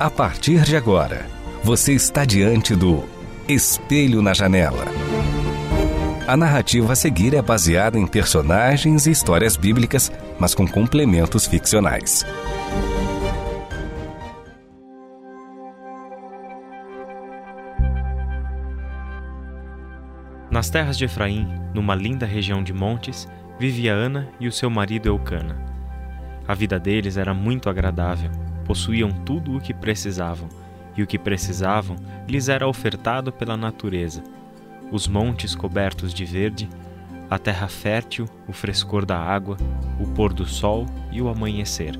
A partir de agora, você está diante do Espelho na Janela. A narrativa a seguir é baseada em personagens e histórias bíblicas, mas com complementos ficcionais. Nas terras de Efraim, numa linda região de montes, vivia Ana e o seu marido Eucana. A vida deles era muito agradável, possuíam tudo o que precisavam, e o que precisavam lhes era ofertado pela natureza: os montes cobertos de verde, a terra fértil, o frescor da água, o pôr do sol e o amanhecer.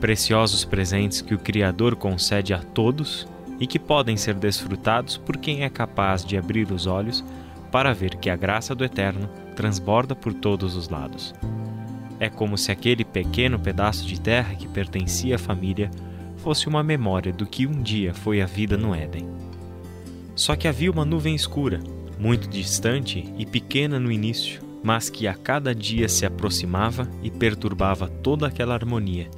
Preciosos presentes que o Criador concede a todos e que podem ser desfrutados por quem é capaz de abrir os olhos para ver que a graça do Eterno transborda por todos os lados. É como se aquele pequeno pedaço de terra que pertencia à família fosse uma memória do que um dia foi a vida no Éden. Só que havia uma nuvem escura, muito distante e pequena no início, mas que a cada dia se aproximava e perturbava toda aquela harmonia.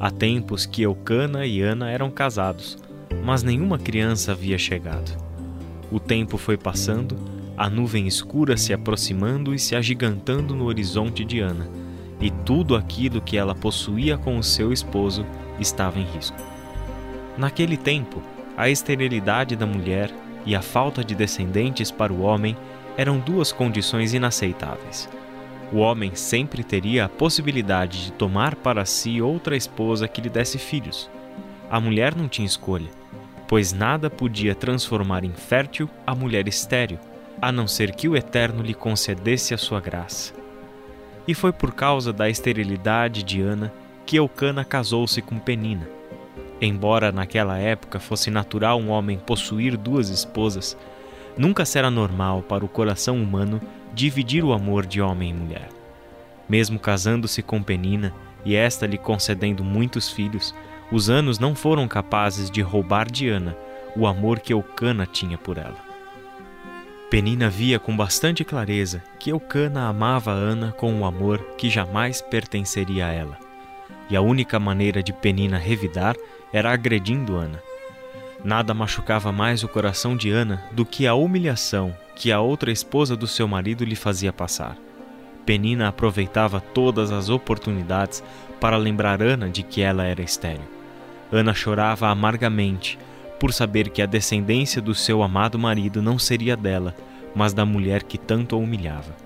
Há tempos que Eucana e Ana eram casados, mas nenhuma criança havia chegado. O tempo foi passando a nuvem escura se aproximando e se agigantando no horizonte de Ana, e tudo aquilo que ela possuía com o seu esposo estava em risco. Naquele tempo, a esterilidade da mulher e a falta de descendentes para o homem eram duas condições inaceitáveis. O homem sempre teria a possibilidade de tomar para si outra esposa que lhe desse filhos. A mulher não tinha escolha, pois nada podia transformar em fértil a mulher estéril a não ser que o Eterno lhe concedesse a sua graça. E foi por causa da esterilidade de Ana que Eucana casou-se com Penina. Embora naquela época fosse natural um homem possuir duas esposas, nunca será normal para o coração humano dividir o amor de homem e mulher. Mesmo casando-se com Penina e esta lhe concedendo muitos filhos, os anos não foram capazes de roubar de Ana o amor que Eucana tinha por ela. Penina via com bastante clareza que Eucana amava Ana com um amor que jamais pertenceria a ela. E a única maneira de Penina revidar era agredindo Ana. Nada machucava mais o coração de Ana do que a humilhação que a outra esposa do seu marido lhe fazia passar. Penina aproveitava todas as oportunidades para lembrar Ana de que ela era estéril. Ana chorava amargamente por saber que a descendência do seu amado marido não seria dela, mas da mulher que tanto a humilhava.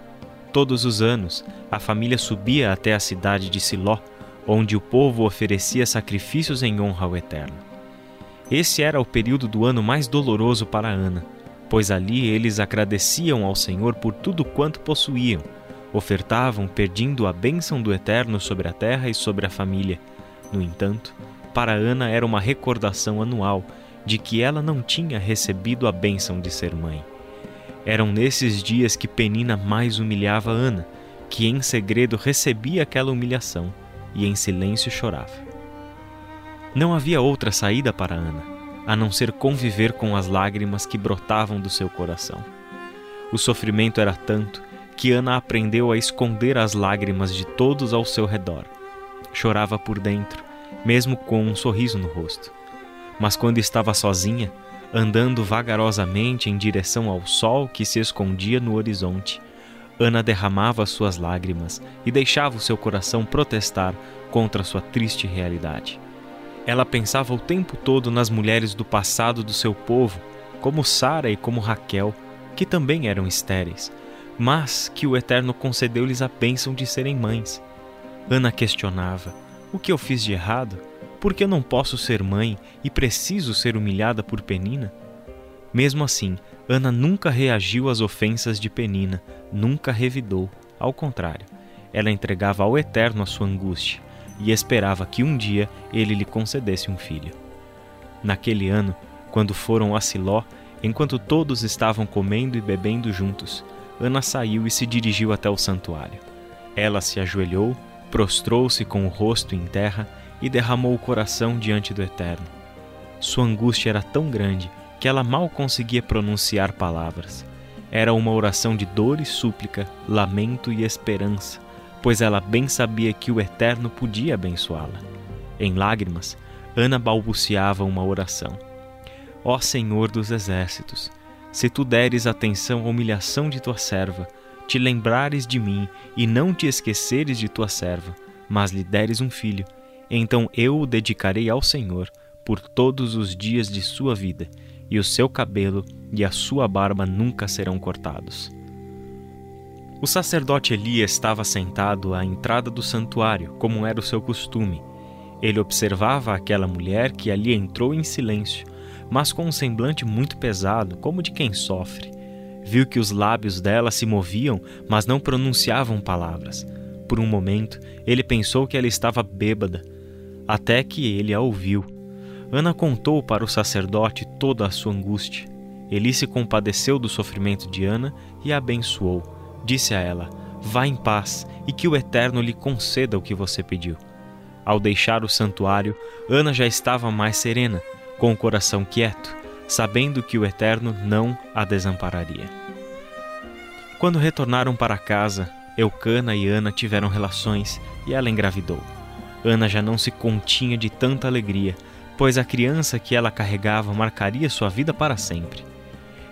Todos os anos, a família subia até a cidade de Siló, onde o povo oferecia sacrifícios em honra ao Eterno. Esse era o período do ano mais doloroso para Ana, pois ali eles agradeciam ao Senhor por tudo quanto possuíam, ofertavam pedindo a bênção do Eterno sobre a terra e sobre a família. No entanto, para Ana era uma recordação anual de que ela não tinha recebido a bênção de ser mãe. Eram nesses dias que Penina mais humilhava Ana, que em segredo recebia aquela humilhação e em silêncio chorava. Não havia outra saída para Ana, a não ser conviver com as lágrimas que brotavam do seu coração. O sofrimento era tanto que Ana aprendeu a esconder as lágrimas de todos ao seu redor. Chorava por dentro, mesmo com um sorriso no rosto. Mas quando estava sozinha, andando vagarosamente em direção ao sol que se escondia no horizonte, Ana derramava suas lágrimas e deixava o seu coração protestar contra sua triste realidade. Ela pensava o tempo todo nas mulheres do passado do seu povo, como Sara e como Raquel, que também eram estéreis, mas que o Eterno concedeu-lhes a bênção de serem mães. Ana questionava: O que eu fiz de errado? Porque eu não posso ser mãe e preciso ser humilhada por Penina? Mesmo assim, Ana nunca reagiu às ofensas de Penina, nunca revidou. Ao contrário, ela entregava ao Eterno a sua angústia e esperava que um dia ele lhe concedesse um filho. Naquele ano, quando foram a Siló, enquanto todos estavam comendo e bebendo juntos, Ana saiu e se dirigiu até o santuário. Ela se ajoelhou, prostrou-se com o rosto em terra e derramou o coração diante do Eterno. Sua angústia era tão grande que ela mal conseguia pronunciar palavras. Era uma oração de dor e súplica, lamento e esperança, pois ela bem sabia que o Eterno podia abençoá-la. Em lágrimas, Ana balbuciava uma oração. Ó Senhor dos exércitos, se tu deres atenção à humilhação de tua serva, te lembrares de mim e não te esqueceres de tua serva, mas lhe deres um filho, então eu o dedicarei ao Senhor por todos os dias de sua vida, e o seu cabelo e a sua barba nunca serão cortados. O sacerdote Eli estava sentado à entrada do santuário, como era o seu costume. Ele observava aquela mulher que ali entrou em silêncio, mas com um semblante muito pesado, como de quem sofre. Viu que os lábios dela se moviam, mas não pronunciavam palavras. Por um momento, ele pensou que ela estava bêbada, até que ele a ouviu. Ana contou para o sacerdote toda a sua angústia. Eli se compadeceu do sofrimento de Ana e a abençoou. Disse a ela: Vá em paz e que o Eterno lhe conceda o que você pediu. Ao deixar o santuário, Ana já estava mais serena com o coração quieto, sabendo que o Eterno não a desampararia. Quando retornaram para casa, Eucana e Ana tiveram relações e ela engravidou. Ana já não se continha de tanta alegria, pois a criança que ela carregava marcaria sua vida para sempre.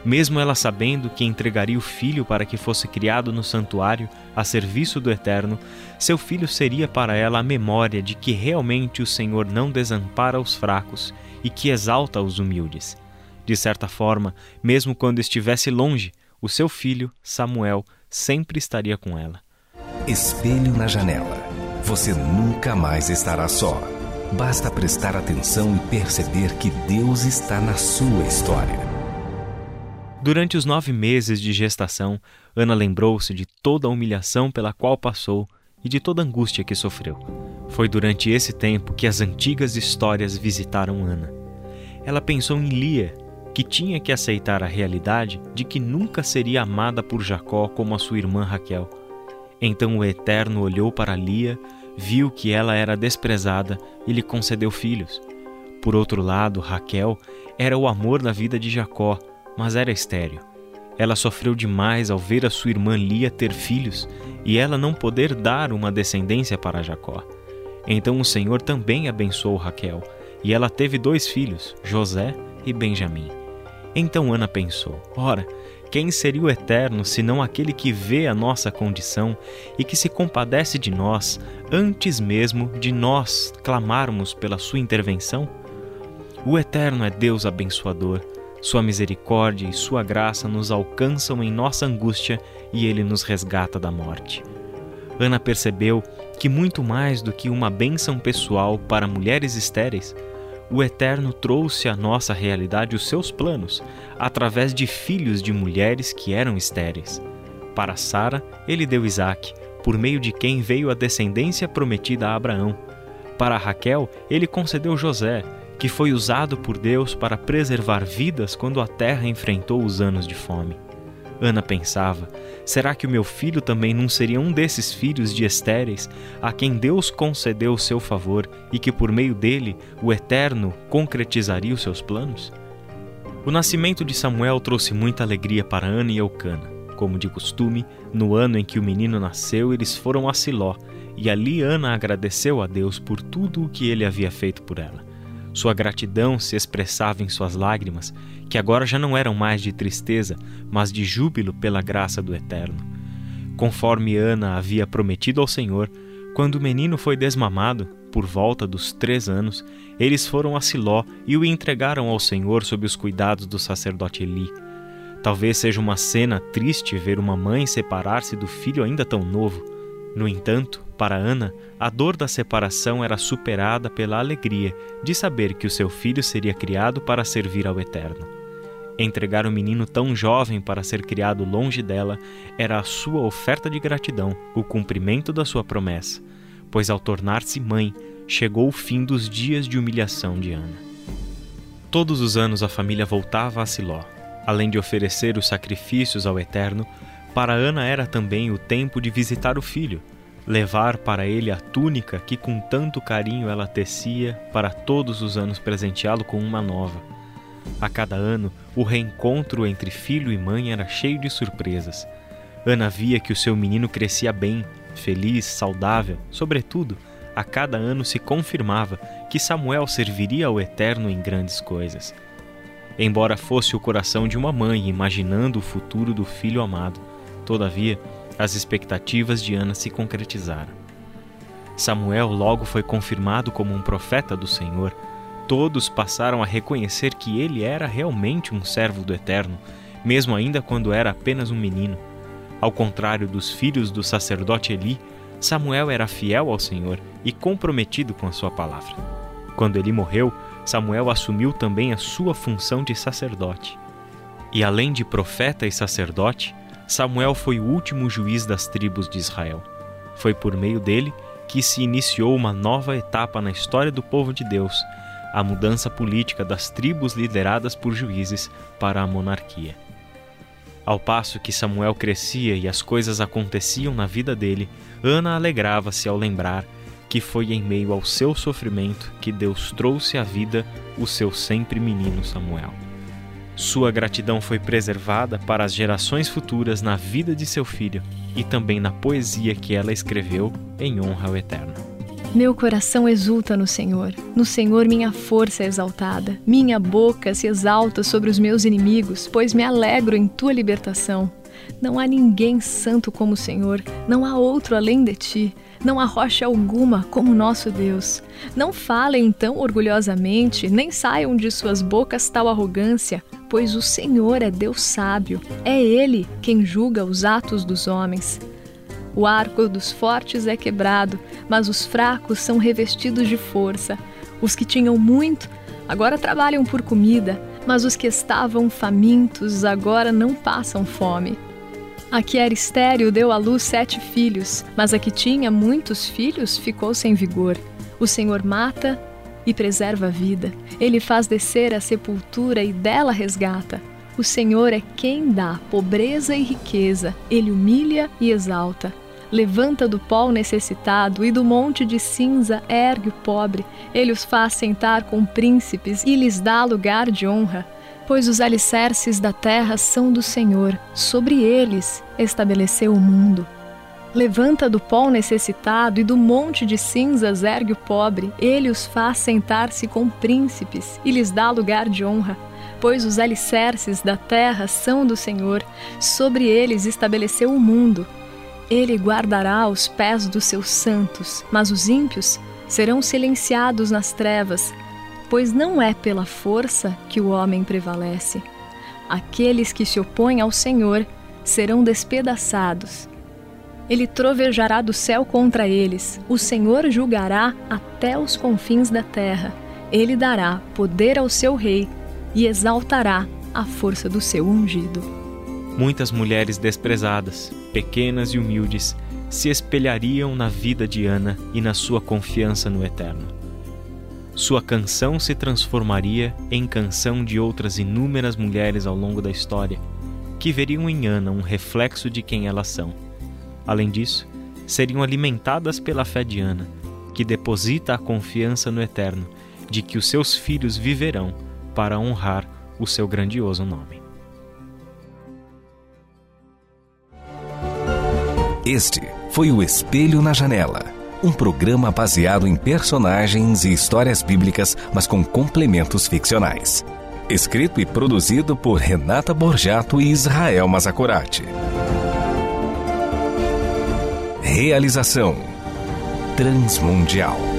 Mesmo ela sabendo que entregaria o filho para que fosse criado no santuário a serviço do Eterno, seu filho seria para ela a memória de que realmente o Senhor não desampara os fracos e que exalta os humildes. De certa forma, mesmo quando estivesse longe, o seu filho, Samuel, sempre estaria com ela. Espelho na janela. Você nunca mais estará só. Basta prestar atenção e perceber que Deus está na sua história. Durante os nove meses de gestação, Ana lembrou-se de toda a humilhação pela qual passou e de toda a angústia que sofreu. Foi durante esse tempo que as antigas histórias visitaram Ana. Ela pensou em Lia, que tinha que aceitar a realidade de que nunca seria amada por Jacó como a sua irmã Raquel. Então o Eterno olhou para Lia, viu que ela era desprezada e lhe concedeu filhos. Por outro lado, Raquel era o amor da vida de Jacó mas era estéril. Ela sofreu demais ao ver a sua irmã Lia ter filhos e ela não poder dar uma descendência para Jacó. Então o Senhor também abençoou Raquel, e ela teve dois filhos, José e Benjamim. Então Ana pensou: ora, quem seria o Eterno senão aquele que vê a nossa condição e que se compadece de nós antes mesmo de nós clamarmos pela sua intervenção? O Eterno é Deus abençoador sua misericórdia e sua graça nos alcançam em nossa angústia e ele nos resgata da morte. Ana percebeu que, muito mais do que uma bênção pessoal para mulheres estéreis, o Eterno trouxe à nossa realidade os seus planos através de filhos de mulheres que eram estéreis. Para Sara, ele deu Isaque, por meio de quem veio a descendência prometida a Abraão. Para Raquel, ele concedeu José, que foi usado por Deus para preservar vidas quando a terra enfrentou os anos de fome. Ana pensava: será que o meu filho também não seria um desses filhos de estéreis a quem Deus concedeu o seu favor e que por meio dele o Eterno concretizaria os seus planos? O nascimento de Samuel trouxe muita alegria para Ana e Eucana. Como de costume, no ano em que o menino nasceu, eles foram a Siló, e ali Ana agradeceu a Deus por tudo o que ele havia feito por ela. Sua gratidão se expressava em suas lágrimas, que agora já não eram mais de tristeza, mas de júbilo pela graça do Eterno. Conforme Ana havia prometido ao Senhor, quando o menino foi desmamado, por volta dos três anos, eles foram a Siló e o entregaram ao Senhor sob os cuidados do sacerdote Eli. Talvez seja uma cena triste ver uma mãe separar-se do filho ainda tão novo. No entanto, para Ana, a dor da separação era superada pela alegria de saber que o seu filho seria criado para servir ao Eterno. Entregar o menino tão jovem para ser criado longe dela era a sua oferta de gratidão, o cumprimento da sua promessa, pois ao tornar-se mãe, chegou o fim dos dias de humilhação de Ana. Todos os anos a família voltava a Siló. Além de oferecer os sacrifícios ao Eterno, para Ana era também o tempo de visitar o filho, levar para ele a túnica que com tanto carinho ela tecia para todos os anos presenteá-lo com uma nova. A cada ano, o reencontro entre filho e mãe era cheio de surpresas. Ana via que o seu menino crescia bem, feliz, saudável, sobretudo, a cada ano se confirmava que Samuel serviria ao Eterno em grandes coisas. Embora fosse o coração de uma mãe imaginando o futuro do filho amado, todavia, as expectativas de Ana se concretizaram. Samuel logo foi confirmado como um profeta do Senhor. Todos passaram a reconhecer que ele era realmente um servo do Eterno, mesmo ainda quando era apenas um menino. Ao contrário dos filhos do sacerdote Eli, Samuel era fiel ao Senhor e comprometido com a sua palavra. Quando ele morreu, Samuel assumiu também a sua função de sacerdote. E além de profeta e sacerdote, Samuel foi o último juiz das tribos de Israel. Foi por meio dele que se iniciou uma nova etapa na história do povo de Deus, a mudança política das tribos lideradas por juízes para a monarquia. Ao passo que Samuel crescia e as coisas aconteciam na vida dele, Ana alegrava-se ao lembrar que foi em meio ao seu sofrimento que Deus trouxe à vida o seu sempre menino Samuel. Sua gratidão foi preservada para as gerações futuras na vida de seu filho e também na poesia que ela escreveu em honra ao Eterno. Meu coração exulta no Senhor. No Senhor minha força é exaltada. Minha boca se exalta sobre os meus inimigos, pois me alegro em tua libertação. Não há ninguém santo como o Senhor, não há outro além de ti. Não há rocha alguma como nosso Deus. Não falem então orgulhosamente, nem saiam de suas bocas tal arrogância, pois o Senhor é Deus sábio. É Ele quem julga os atos dos homens. O arco dos fortes é quebrado, mas os fracos são revestidos de força. Os que tinham muito agora trabalham por comida, mas os que estavam famintos agora não passam fome. A que era estéril deu à luz sete filhos, mas a que tinha muitos filhos ficou sem vigor. O Senhor mata e preserva a vida. Ele faz descer a sepultura e dela resgata. O Senhor é quem dá pobreza e riqueza, ele humilha e exalta levanta do pó o necessitado e do monte de cinza ergue o pobre. Ele os faz sentar com príncipes e lhes dá lugar de honra. Pois os alicerces da terra são do Senhor, sobre eles estabeleceu o mundo. Levanta do pó o necessitado e do monte de cinzas ergue o pobre. Ele os faz sentar-se com príncipes e lhes dá lugar de honra. Pois os alicerces da terra são do Senhor, sobre eles estabeleceu o mundo. Ele guardará os pés dos seus santos, mas os ímpios serão silenciados nas trevas, pois não é pela força que o homem prevalece. Aqueles que se opõem ao Senhor serão despedaçados. Ele trovejará do céu contra eles, o Senhor julgará até os confins da terra. Ele dará poder ao seu rei e exaltará a força do seu ungido. Muitas mulheres desprezadas, pequenas e humildes, se espelhariam na vida de Ana e na sua confiança no Eterno. Sua canção se transformaria em canção de outras inúmeras mulheres ao longo da história, que veriam em Ana um reflexo de quem elas são. Além disso, seriam alimentadas pela fé de Ana, que deposita a confiança no Eterno de que os seus filhos viverão para honrar o seu grandioso nome. Este foi o Espelho na Janela, um programa baseado em personagens e histórias bíblicas, mas com complementos ficcionais. Escrito e produzido por Renata Borjato e Israel Mazacorati. Realização Transmundial.